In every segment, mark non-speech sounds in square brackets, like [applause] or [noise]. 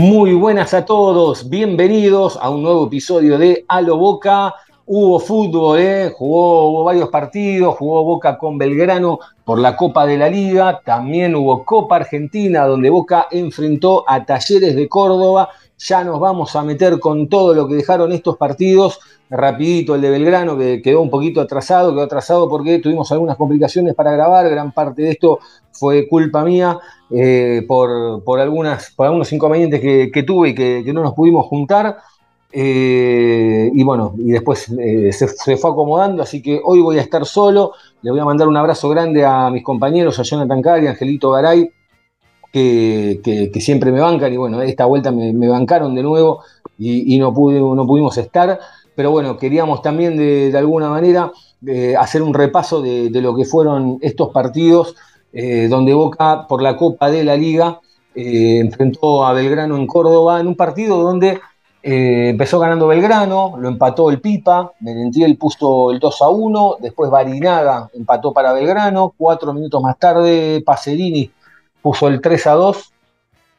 Muy buenas a todos, bienvenidos a un nuevo episodio de A lo Boca. Hubo fútbol, ¿eh? jugó varios partidos, jugó Boca con Belgrano por la Copa de la Liga, también hubo Copa Argentina donde Boca enfrentó a Talleres de Córdoba. Ya nos vamos a meter con todo lo que dejaron estos partidos. Rapidito el de Belgrano, que quedó un poquito atrasado, quedó atrasado porque tuvimos algunas complicaciones para grabar, gran parte de esto fue culpa mía. Eh, por, algunas, por algunos inconvenientes que, tuve y que, no nos pudimos juntar. Eh, y bueno, y después eh, se, fue acomodando, así que hoy voy a estar solo. Le voy a mandar un abrazo grande a mis compañeros, a Jonathan Cari, Angelito Garay, que, siempre me bancan. Y bueno, esta vuelta me, bancaron de nuevo y, no, pude, no pudimos estar. Pero bueno, queríamos también de, alguna manera hacer un repaso de, lo que fueron estos partidos eh, donde Boca, por la Copa de la Liga, eh, enfrentó a Belgrano en Córdoba en un partido donde eh, empezó ganando Belgrano, lo empató el Pipa, Merentiel puso el 2 a 1, después Barinaga empató para Belgrano, cuatro minutos más tarde Pacerini puso el 3 a 2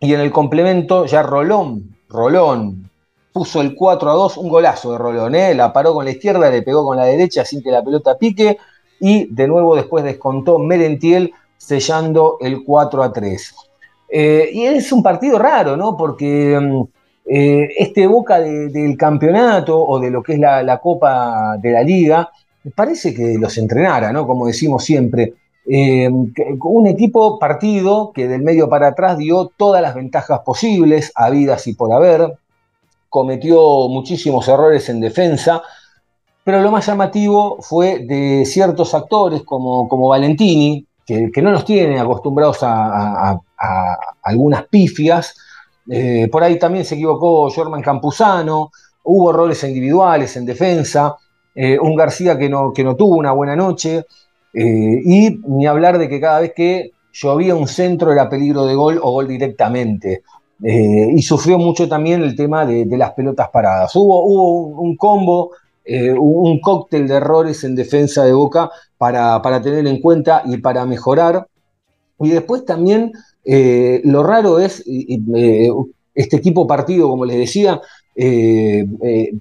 y en el complemento ya Rolón, Rolón puso el 4 a 2, un golazo de Rolón, la paró con la izquierda, le pegó con la derecha sin que la pelota pique y de nuevo después descontó Merentiel sellando el 4 a 3. Eh, y es un partido raro, ¿no? Porque mm, eh, este Boca del campeonato o de lo que es la, Copa de la Liga, parece que los entrenara, ¿no? Como decimos siempre. Eh, un equipo partido que del medio para atrás dio todas las ventajas posibles, habidas y por haber, cometió muchísimos errores en defensa, pero lo más llamativo fue de ciertos actores como, como Valentini, que, no nos tiene acostumbrados a, algunas pifias. Eh, por ahí también se equivocó Jorman Campuzano, hubo errores individuales en defensa, eh, un García que no, que no tuvo una buena noche, eh, y ni hablar de que cada vez que llovía un centro era peligro de gol o gol directamente. y sufrió mucho también el tema de, las pelotas paradas. Hubo, hubo un combo eh, un cóctel de errores en defensa de Boca para, tener en cuenta y para mejorar. Y después también eh, lo raro es eh, este equipo partido, como les decía,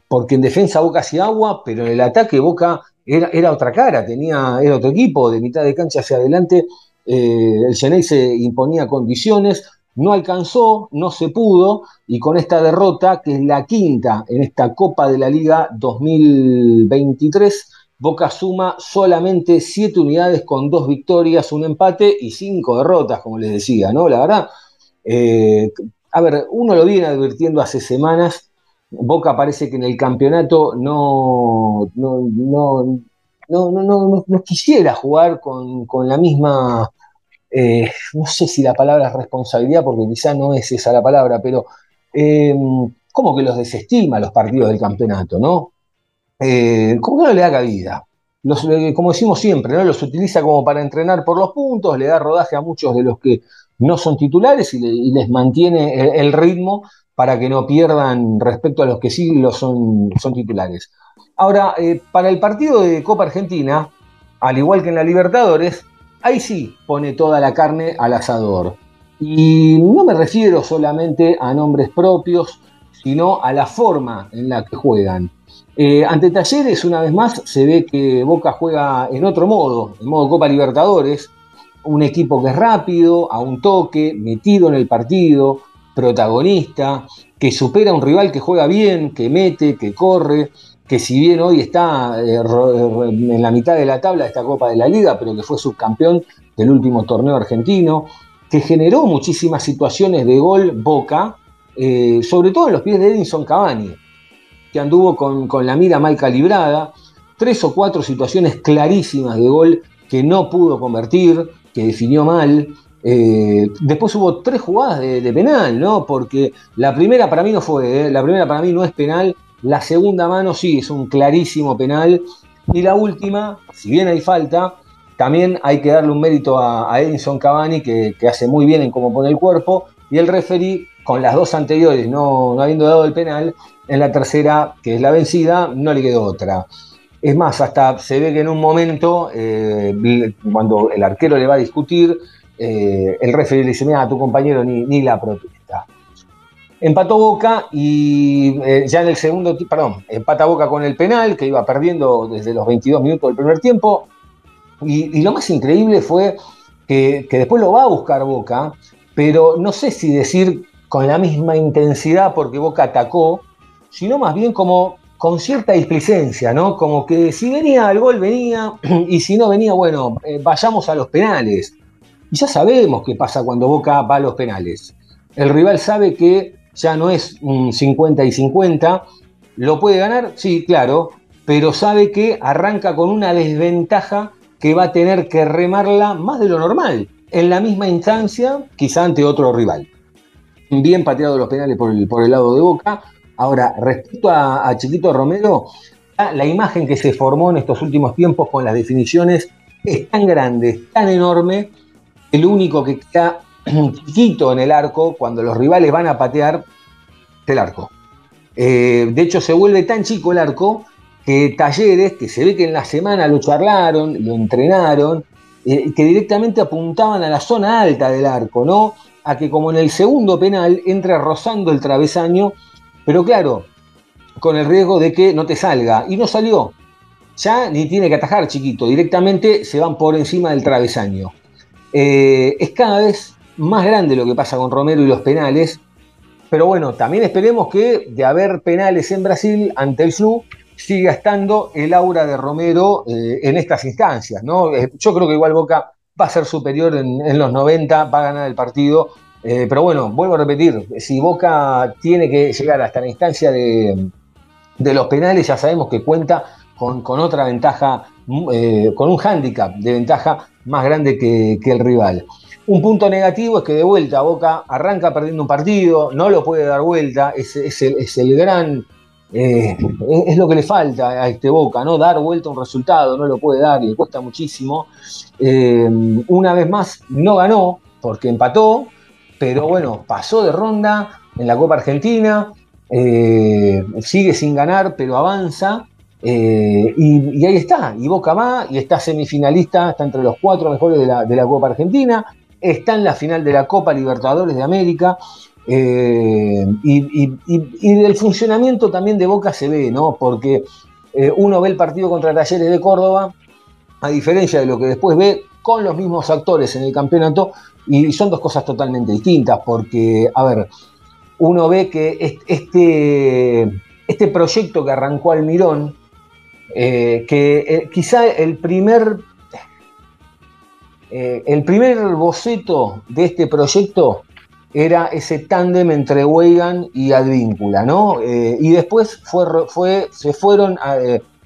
porque en defensa Boca hacía agua, pero en el ataque Boca era, era, otra cara, tenía, era otro equipo, de mitad de cancha hacia adelante, el Genei se imponía condiciones, no alcanzó, no se pudo, y con esta derrota, que es la quinta en esta Copa de la Liga 2023, Boca suma solamente siete unidades con dos victorias, un empate y cinco derrotas, como les decía, ¿no? La verdad, eh, a ver, uno lo viene advirtiendo hace semanas, Boca parece que en el campeonato no, no, no, no, no quisiera jugar con, con la misma eh, no sé si la palabra es responsabilidad, porque quizá no es esa la palabra, pero eh, como que los desestima los partidos del campeonato, ¿no? Eh, como que no le da cabida. como decimos siempre, ¿no? Los utiliza como para entrenar por los puntos, le da rodaje a muchos de los que no son titulares y, les mantiene el, ritmo para que no pierdan respecto a los que sí lo son, son titulares. Ahora, para el partido de Copa Argentina, al igual que en la Libertadores, ahí sí pone toda la carne al asador. Y no me refiero solamente a nombres propios, sino a la forma en la que juegan. Eh, ante Talleres, una vez más, se ve que Boca juega en otro modo, en modo Copa Libertadores, un equipo que es rápido, a un toque, metido en el partido, protagonista, que supera a un rival que juega bien, que mete, que corre, que si bien hoy está eh, en la mitad de la tabla de esta Copa de la Liga, pero que fue subcampeón del último torneo argentino, que generó muchísimas situaciones de gol Boca, eh, sobre todo en los pies de Edinson Cavani, que anduvo con, con la mira mal calibrada, tres o cuatro situaciones clarísimas de gol que no pudo convertir, que definió mal, Eh, después hubo tres jugadas de, penal, ¿no? Porque la primera para mí no fue, ¿eh? la primera para mí no es penal, la segunda mano sí, es un clarísimo penal. Y la última, si bien hay falta, también hay que darle un mérito a, Edison Cavani, que, hace muy bien en cómo pone el cuerpo, y el referee, con las dos anteriores no habiendo dado el penal, en la tercera, que es la vencida, no le quedó otra. Es más, hasta se ve que en un momento, eh, cuando el arquero le va a discutir, eh, el referee le dice, mira, a tu compañero ni, la protesta. Empató Boca y eh, ya en el segundo, perdón, empata Boca con el penal, que iba perdiendo desde los 22 minutos del primer tiempo. Y, lo más increíble fue que, que, después lo va a buscar Boca, pero no sé si decir con la misma intensidad porque Boca atacó, sino más bien como con cierta displicencia, ¿no? Como que si venía el gol, venía, [clears throat] y si no venía, bueno, eh, vayamos a los penales. Y ya sabemos qué pasa cuando Boca va a los penales. El rival sabe que ya no es un 50 y 50, lo puede ganar, sí, claro, pero sabe que arranca con una desventaja que va a tener que remarla más de lo normal, en la misma instancia, quizá ante otro rival. Bien pateado los penales por el, por el lado de Boca, Ahora, respecto a, Chiquito Romero, la imagen que se formó en estos últimos tiempos con las definiciones es tan grande, tan enorme, el único que queda [clears throat] chiquito en el arco cuando los rivales van a patear el arco. Eh, de hecho, se vuelve tan chico el arco que Talleres, que se ve que en la semana lo charlaron, lo entrenaron, eh, que directamente apuntaban a la zona alta del arco, ¿no? A que como en el segundo penal entra rozando el travesaño pero claro, con el riesgo de que no te salga. Y no salió. Ya ni tiene que atajar chiquito, directamente se van por encima del travesaño. Eh, es cada vez más grande lo que pasa con Romero y los penales. Pero bueno, también esperemos que de haber penales en Brasil ante el Flu, siga estando el aura de Romero eh, en estas instancias. ¿no? Eh, yo creo que igual Boca va a ser superior en, los 90, va a ganar el partido eh, pero bueno, vuelvo a repetir, si Boca tiene que llegar hasta la instancia de, los penales, ya sabemos que cuenta con, otra ventaja, eh, con un hándicap de ventaja más grande que, el rival. Un punto negativo es que de vuelta Boca arranca perdiendo un partido, no lo puede dar vuelta, es, el, gran, eh, es lo que le falta a este Boca, ¿no? Dar vuelta un resultado, no lo puede dar, le cuesta muchísimo. una vez más, no ganó porque empató, pero bueno, pasó de ronda en la Copa Argentina, eh, sigue sin ganar, pero avanza. Eh, y, ahí está, y Boca va, y está semifinalista, está entre los cuatro mejores de la, Copa Argentina, está en la final de la Copa Libertadores de América, eh, y, y, del funcionamiento también de Boca se ve, ¿no? Porque uno ve el partido contra Talleres de Córdoba, a diferencia de lo que después ve con los mismos actores en el campeonato, y son dos cosas totalmente distintas, porque, a ver, uno ve que este, este proyecto que arrancó Almirón, eh, que eh, quizá el primer, eh, el primer boceto de este proyecto era ese tándem entre Weigan y Advíncula, ¿no? y después fue, fue, se fueron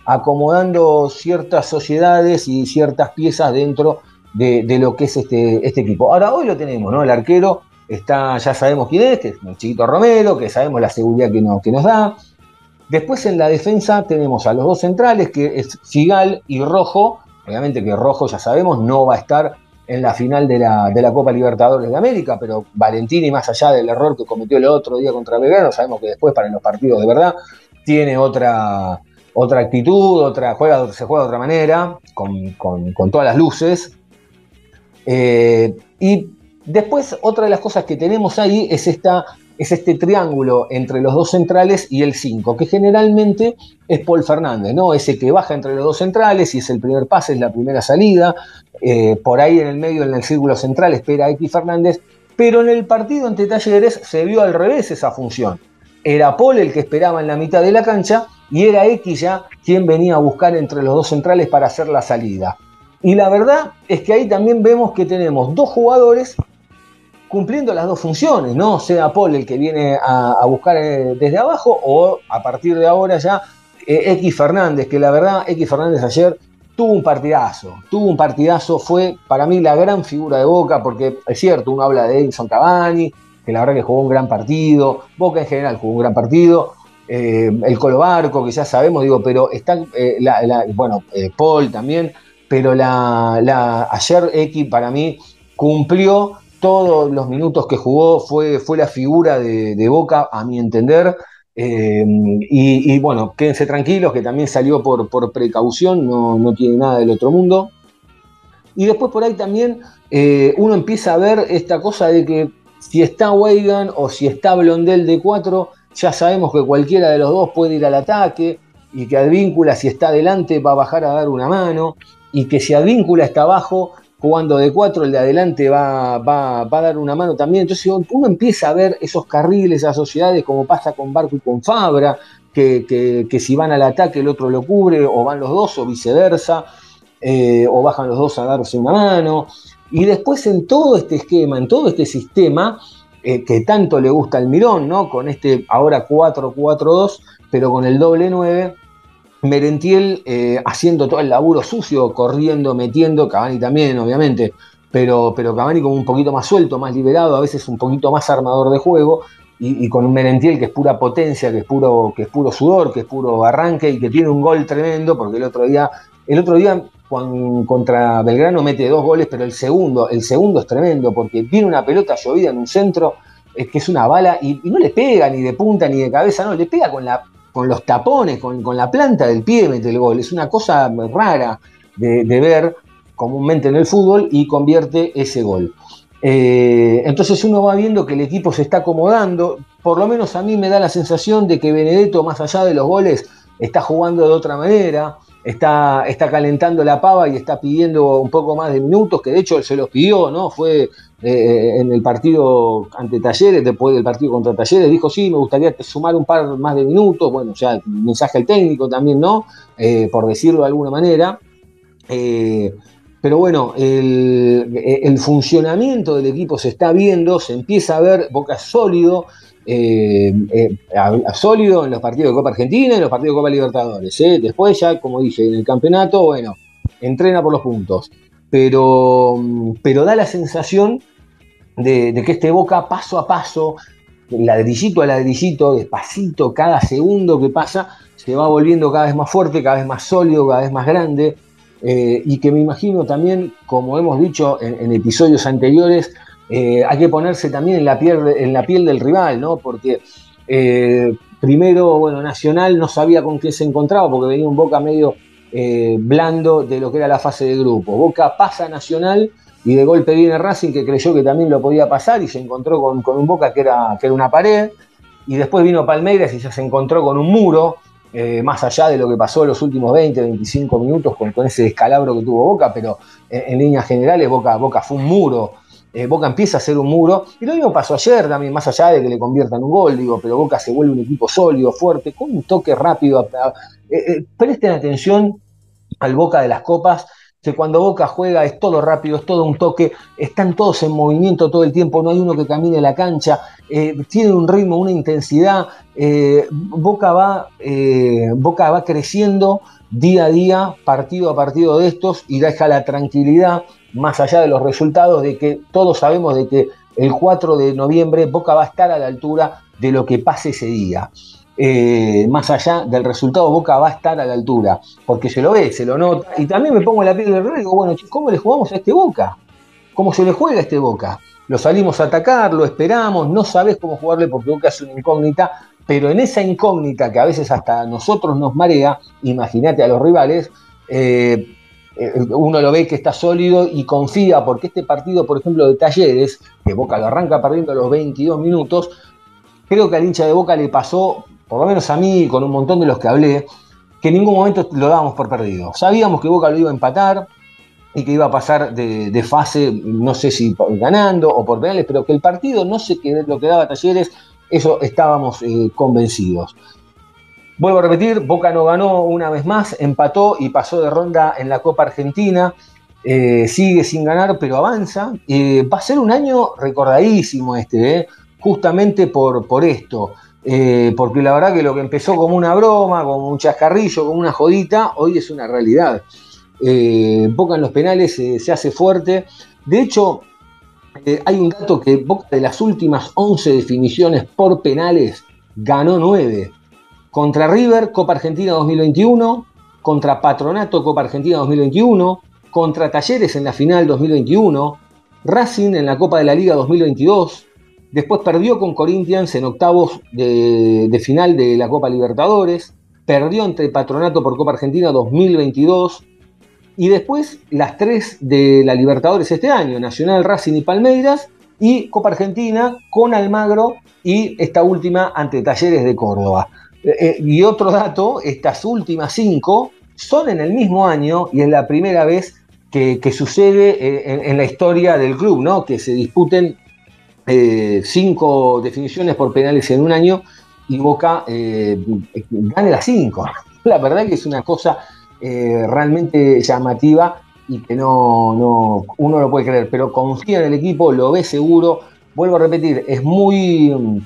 acomodando ciertas sociedades y ciertas piezas dentro de, lo que es este, este equipo. Ahora, hoy lo tenemos, ¿no? El arquero está, ya sabemos quién es, que es el chiquito Romero, que sabemos la seguridad que, que nos da. Después en la defensa tenemos a los dos centrales, que es Figal y Rojo. Obviamente que Rojo, ya sabemos, no va a estar en la final de la, de la Copa Libertadores de América, pero Valentini, más allá del error que cometió el otro día contra Belgrano, sabemos que después para los partidos de verdad tiene otra, otra actitud, otra, juega, se juega de otra manera, con, con todas las luces. Eh, y después otra de las cosas que tenemos ahí es, esta, es este triángulo entre los dos centrales y el 5, que generalmente es Paul Fernández, ¿no? Ese que baja entre los dos centrales y es el primer pase, es la primera salida. Eh, por ahí en el medio, en el círculo central, espera X Fernández. Pero en el partido ante Talleres se vio al revés esa función. Era Paul el que esperaba en la mitad de la cancha y era X ya quien venía a buscar entre los dos centrales para hacer la salida. Y la verdad es que ahí también vemos que tenemos dos jugadores cumpliendo las dos funciones, ¿no? Sea Paul el que viene a, buscar eh, desde abajo o a partir de ahora ya eh, X Fernández, que la verdad X Fernández ayer tuvo un partidazo, tuvo un partidazo, fue para mí la gran figura de Boca, porque es cierto, uno habla de Edison Cavani, que la verdad que jugó un gran partido, Boca en general jugó un gran partido, eh, el Colo Barco, que ya sabemos, digo, pero está, bueno, Paul también, pero la, ayer X para mí cumplió todos los minutos que jugó, fue, fue la figura de, Boca, a mi entender. y, bueno, quédense tranquilos que también salió por, por precaución, no, no, tiene nada del otro mundo. Y después por ahí también uno empieza a ver esta cosa de que si está Weigan o si está Blondel de 4, ya sabemos que cualquiera de los dos puede ir al ataque y que Advíncula si está adelante va a bajar a dar una mano y que si Advíncula está abajo jugando de 4, el de adelante va, va, a dar una mano también. Entonces uno empieza a ver esos carriles, esas sociedades, como pasa con Barco y con Fabra, que, si van al ataque el otro lo cubre, o van los dos, o viceversa, eh, o bajan los dos a darse una mano. Y después en todo este esquema, en todo este sistema, eh, que tanto le gusta al Mirón, ¿no? Con este ahora 4-4-2, pero con el doble 9. Merentiel eh, haciendo todo el laburo sucio, corriendo, metiendo, Cavani también, obviamente, pero, pero Cavani como un poquito más suelto, más liberado, a veces un poquito más armador de juego, y, con un Merentiel que es pura potencia, que es puro, que es puro sudor, que es puro arranque y que tiene un gol tremendo, porque el otro día, el otro día contra Belgrano mete dos goles, pero el segundo, el segundo es tremendo porque viene una pelota llovida en un centro, que es una bala y, no le pega ni de punta ni de cabeza, no, le pega con, la, con los tapones, con, la planta del pie mete el gol. Es una cosa rara de, ver comúnmente en el fútbol y convierte ese gol. Eh, entonces uno va viendo que el equipo se está acomodando, por lo menos a mí me da la sensación de que Benedetto, más allá de los goles, está jugando de otra manera, está, está calentando la pava y está pidiendo un poco más de minutos, que de hecho se los pidió, ¿no? Fue eh, en el partido ante Talleres, después del partido contra Talleres, dijo, sí, me gustaría sumar un par más de minutos, bueno, ya mensaje al técnico también, ¿no? Eh, por decirlo de alguna manera. Eh, pero bueno, el, el, funcionamiento del equipo se está viendo, se empieza a ver Boca sólido, eh, eh, sólido en los partidos de Copa Argentina y en los partidos de Copa Libertadores. ¿eh? Después ya, como dije, en el campeonato, bueno, entrena por los puntos. Pero, pero da la sensación de, que este Boca paso a paso, ladrillito a ladrillito, despacito, cada segundo que pasa, se va volviendo cada vez más fuerte, cada vez más sólido, cada vez más grande. y que me imagino también, como hemos dicho en episodios anteriores, eh, hay que ponerse también en la piel, del rival, ¿no? Porque eh, primero, bueno, Nacional no sabía con qué se encontraba, porque venía un Boca medio eh, blando de lo que era la fase de grupo. Boca pasa Nacional y de golpe viene Racing, que creyó que también lo podía pasar y se encontró con, un Boca que era, una pared. Y después vino Palmeiras y ya se encontró con un muro, más allá de lo que pasó los últimos 20, 25 minutos con, ese descalabro que tuvo Boca, pero en, líneas generales Boca fue un muro eh, Boca empieza a ser un muro. Y lo mismo pasó ayer también, más allá de que le conviertan un gol, digo, pero Boca se vuelve un equipo sólido, fuerte, con un toque rápido. Eh, eh, presten atención al Boca de las Copas, que cuando Boca juega es todo rápido, es todo un toque, están todos en movimiento todo el tiempo, no hay uno que camine la cancha, tiene un ritmo, una intensidad, Boca, va, Boca va creciendo día a día, partido a partido de estos y deja la tranquilidad más allá de los resultados, de que todos sabemos de que el 4 de noviembre Boca va a estar a la altura de lo que pase ese día. Eh, más allá del resultado, Boca va a estar a la altura, porque se lo ve, se lo nota. Y también me pongo la piel del rey digo, bueno, ¿cómo le jugamos a este Boca? ¿Cómo se le juega a este Boca? Lo salimos a atacar, lo esperamos, no sabes cómo jugarle porque Boca es una incógnita, pero en esa incógnita que a veces hasta nosotros nos marea, imagínate a los rivales, eh, eh, uno lo ve que está sólido y confía, porque este partido, por ejemplo, de Talleres, que Boca lo arranca perdiendo a los 22 minutos, creo que al hincha de Boca le pasó, por lo menos a mí, con un montón de los que hablé, que en ningún momento lo dábamos por perdido. Sabíamos que Boca lo iba a empatar y que iba a pasar de, fase, no sé si ganando o por penales, pero que el partido no sé qué lo que daba Talleres, eso estábamos eh, convencidos. Vuelvo a repetir, Boca no ganó una vez más, empató y pasó de ronda en la Copa Argentina. Eh, sigue sin ganar, pero avanza. Eh, va a ser un año recordadísimo este, justamente por, por esto. porque la verdad que lo que empezó como una broma, como un chascarrillo, como una jodita, hoy es una realidad. Boca en los penales se hace fuerte. De hecho, eh, hay un dato que Boca de las últimas 11 definiciones por penales ganó 9. Contra River, Copa Argentina 2021, contra Patronato, Copa Argentina 2021, contra Talleres en la final 2021, Racing en la Copa de la Liga 2022, después perdió con Corinthians en octavos de, de final de la Copa Libertadores, perdió entre Patronato por Copa Argentina 2022, y después las tres de la Libertadores este año, Nacional, Racing y Palmeiras, y Copa Argentina con Almagro y esta última ante Talleres de Córdoba. Eh, eh, y otro dato, estas últimas cinco son en el mismo año y es la primera vez que, sucede eh, en, la historia del club, ¿no? que se disputen cinco definiciones por penales en un año y Boca gane las cinco. [laughs] La verdad que es una cosa eh, realmente llamativa y que no, no, uno lo puede creer, pero confía en el equipo, lo ve seguro. Vuelvo a repetir, es muy,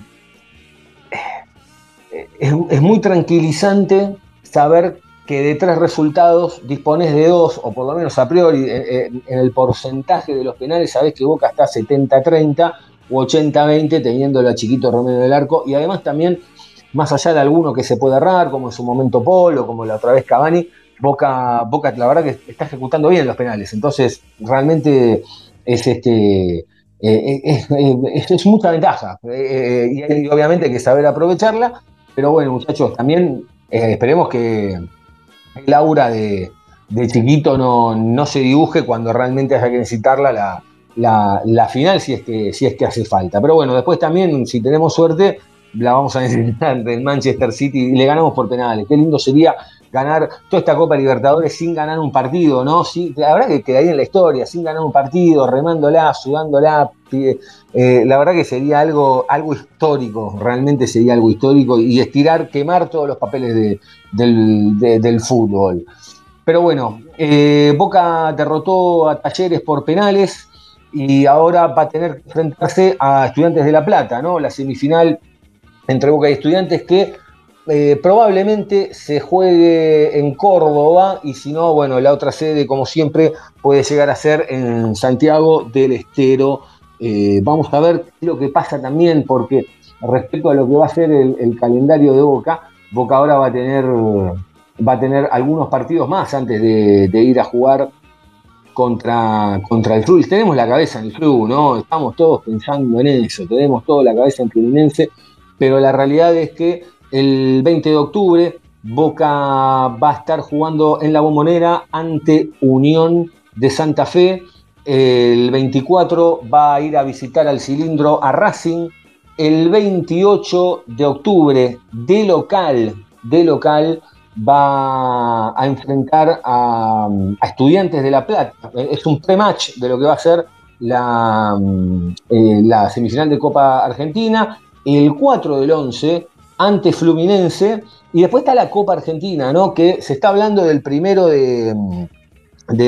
eh, es, muy tranquilizante saber que de tres resultados dispones de dos, o por lo menos a priori, en, el porcentaje de los penales, sabes que Boca está 70-30 o 80-20, teniéndolo a Chiquito Romero del Arco, y además también, más allá de alguno que se puede errar, como en su momento Polo, como la otra vez Cavani, Boca, Boca, la verdad que está ejecutando bien los penales. Entonces, realmente es este. Eh, eh, es, mucha ventaja eh, y hay obviamente que saber aprovecharla, pero bueno muchachos, también esperemos que el aura de, chiquito no, no, se dibuje cuando realmente haya que necesitarla la, la, final si es, que, si es que hace falta. Pero bueno, después también, si tenemos suerte, la vamos a necesitar del Manchester City y le ganamos por penales. Qué lindo sería ganar toda esta Copa Libertadores sin ganar un partido, ¿no? Sí, la verdad que quedaría en la historia, sin ganar un partido, remándola, sudándola. Eh, la verdad que sería algo, algo histórico, realmente sería algo histórico y estirar, quemar todos los papeles del, fútbol. Pero bueno, eh, Boca derrotó a Talleres por penales y ahora va a tener que enfrentarse a Estudiantes de La Plata, ¿no? La semifinal entre Boca y Estudiantes que eh, probablemente se juegue en Córdoba y si no, bueno, la otra sede, como siempre, puede llegar a ser en Santiago del Estero. Eh, vamos a ver lo que pasa también, porque respecto a lo que va a ser el, calendario de Boca, Boca ahora va a tener, va a tener algunos partidos más antes de, ir a jugar contra, contra el Fluminense. Tenemos la cabeza en el club, ¿no? Estamos todos pensando en eso, tenemos toda la cabeza en Fluminense, pero la realidad es que el 20 de octubre, Boca va a estar jugando en la bombonera ante Unión de Santa Fe. El 24 va a ir a visitar al cilindro a Racing. El 28 de octubre, de local, de local, va a enfrentar a, Estudiantes de La Plata. Es un pre-match de lo que va a ser la, eh, la semifinal de Copa Argentina. El 4 del 11 ante Fluminense. Y después está la Copa Argentina, ¿no? Que se está hablando del primero de,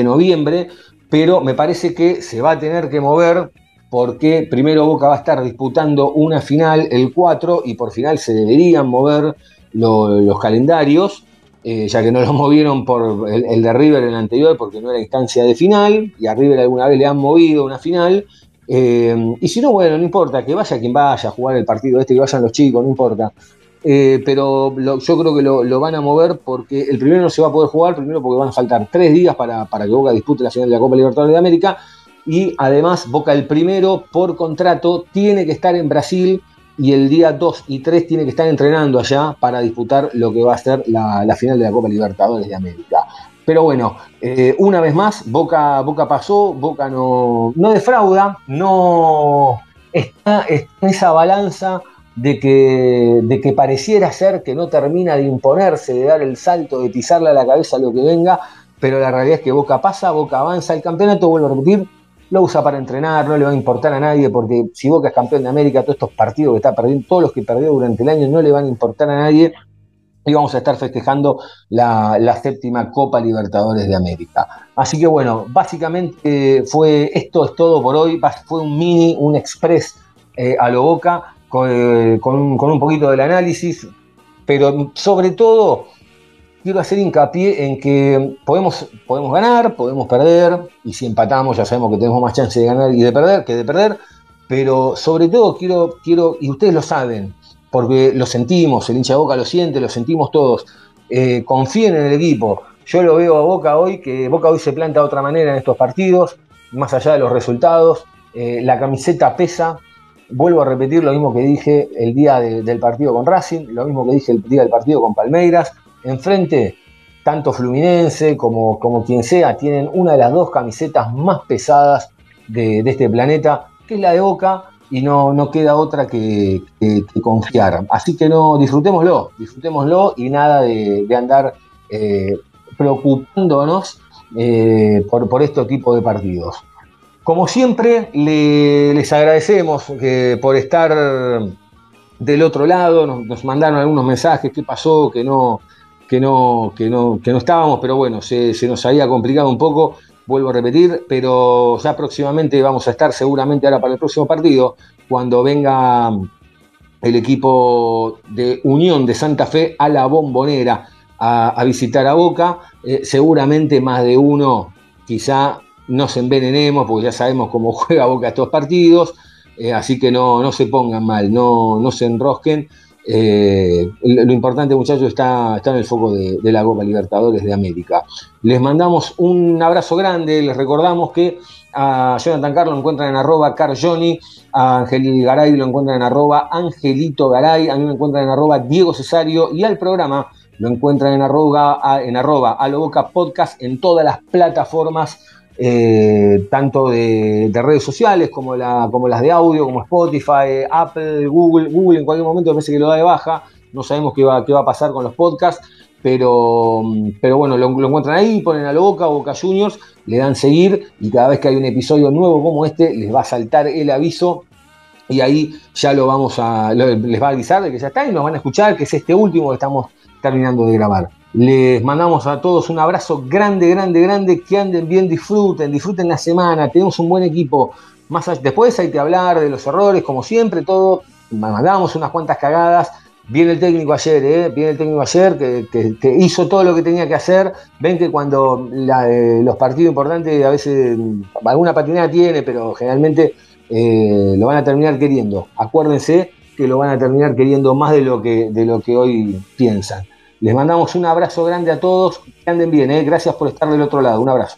noviembre, pero me parece que se va a tener que mover porque primero Boca va a estar disputando una final el 4 y por final se deberían mover los calendarios, eh, ya que no lo [laughs] movieron por el, de River en el anterior porque no era instancia de final y a River alguna vez le han movido una final. Eh, y si no, bueno, no importa, que vaya quien vaya a jugar el partido este, que vayan los chicos, no importa. Eh, pero yo creo que lo, van a mover porque el primero no se va a poder jugar, primero porque van a faltar tres días para, que Boca dispute la final de la Copa Libertadores de América y además Boca el primero por contrato tiene que estar en Brasil y el día 2 y 3 tiene que estar entrenando allá para disputar lo que va a ser la, final de la Copa Libertadores de América. Pero bueno, eh, una vez más, Boca, Boca pasó, Boca no, no defrauda, no está en esa balanza de que, de que pareciera ser que no termina de imponerse, de dar el salto, de pisarle a la cabeza lo que venga, pero la realidad es que Boca pasa, Boca avanza el campeonato, vuelvo a repetir, lo usa para entrenar, no le va a importar a nadie, porque si Boca es campeón de América, todos estos partidos que está perdiendo, todos los que perdió durante el año, no le van a importar a nadie, y vamos a estar festejando la, séptima Copa Libertadores de América. Así que bueno, básicamente fue esto es todo por hoy, fue un mini, un express eh, a lo Boca. Eh, con, un poquito del análisis, pero sobre todo quiero hacer hincapié en que podemos, ganar, podemos perder, y si empatamos ya sabemos que tenemos más chance de ganar y de perder que de perder, pero sobre todo quiero, quiero y ustedes lo saben, porque lo sentimos, el hincha de Boca lo siente, lo sentimos todos, eh, confíen en el equipo. Yo lo veo a Boca hoy, que Boca hoy se planta de otra manera en estos partidos, más allá de los resultados, eh, la camiseta pesa, vuelvo a repetir lo mismo que dije el día del partido con Racing, lo mismo que dije el día del partido con Palmeiras, enfrente tanto Fluminense como, como quien sea, tienen una de las dos camisetas más pesadas de, este planeta, que es la de Boca, y no, no queda otra que, confiar. Así que no, disfrutémoslo, disfrutémoslo y nada de, andar eh, preocupándonos eh, por, por este tipo de partidos. Como siempre, les agradecemos eh, por estar del otro lado, nos, mandaron algunos mensajes, qué pasó, que no, que no, que no, que no estábamos, pero bueno, se, nos había complicado un poco, vuelvo a repetir, pero ya próximamente vamos a estar seguramente ahora para el próximo partido, cuando venga el equipo de Unión de Santa Fe a la bombonera a, visitar a Boca, eh, seguramente más de uno quizá nos envenenemos, porque ya sabemos cómo [laughs] juega Boca estos partidos, eh, así que no, no se pongan mal, no, no se enrosquen. Eh, lo importante, muchachos, está, está en el foco de, la Copa Libertadores de América. Les mandamos un abrazo grande, les recordamos que a Jonathan Carlos lo encuentran en arroba carjoni, a Angel Garay lo encuentran en arroba Angelito Garay, a mí me encuentran en arroba Diego Cesario y al programa lo encuentran en arroba, en arroba Aloboca Podcast en todas las plataformas eh, tanto de, redes sociales como, las de audio, como Spotify, Apple, Google. Google en cualquier momento parece que lo da de baja. No sabemos qué va, a pasar con los podcasts, pero, pero bueno, lo, encuentran ahí, ponen a la boca, Boca Juniors, le dan seguir y cada vez que hay un episodio nuevo como este, les va a saltar el aviso y ahí ya lo vamos a, les va a avisar de que ya está y nos van a escuchar, que es este último que estamos terminando de grabar. Les mandamos a todos un abrazo grande, grande, grande, que anden bien, disfruten, disfruten la semana, tenemos un buen equipo. Después hay que hablar de los errores, como siempre, todo, mandamos unas cuantas cagadas. Viene el técnico ayer, ¿eh? viene el técnico ayer que, hizo todo lo que tenía que hacer. Ven que cuando eh, los partidos importantes a veces alguna patinada tiene, pero generalmente eh, lo van a terminar queriendo. Acuérdense que lo van a terminar queriendo más de lo que, de lo que hoy piensan. Les mandamos un abrazo grande a todos. Que anden bien, ¿eh? gracias por estar del otro lado. Un abrazo.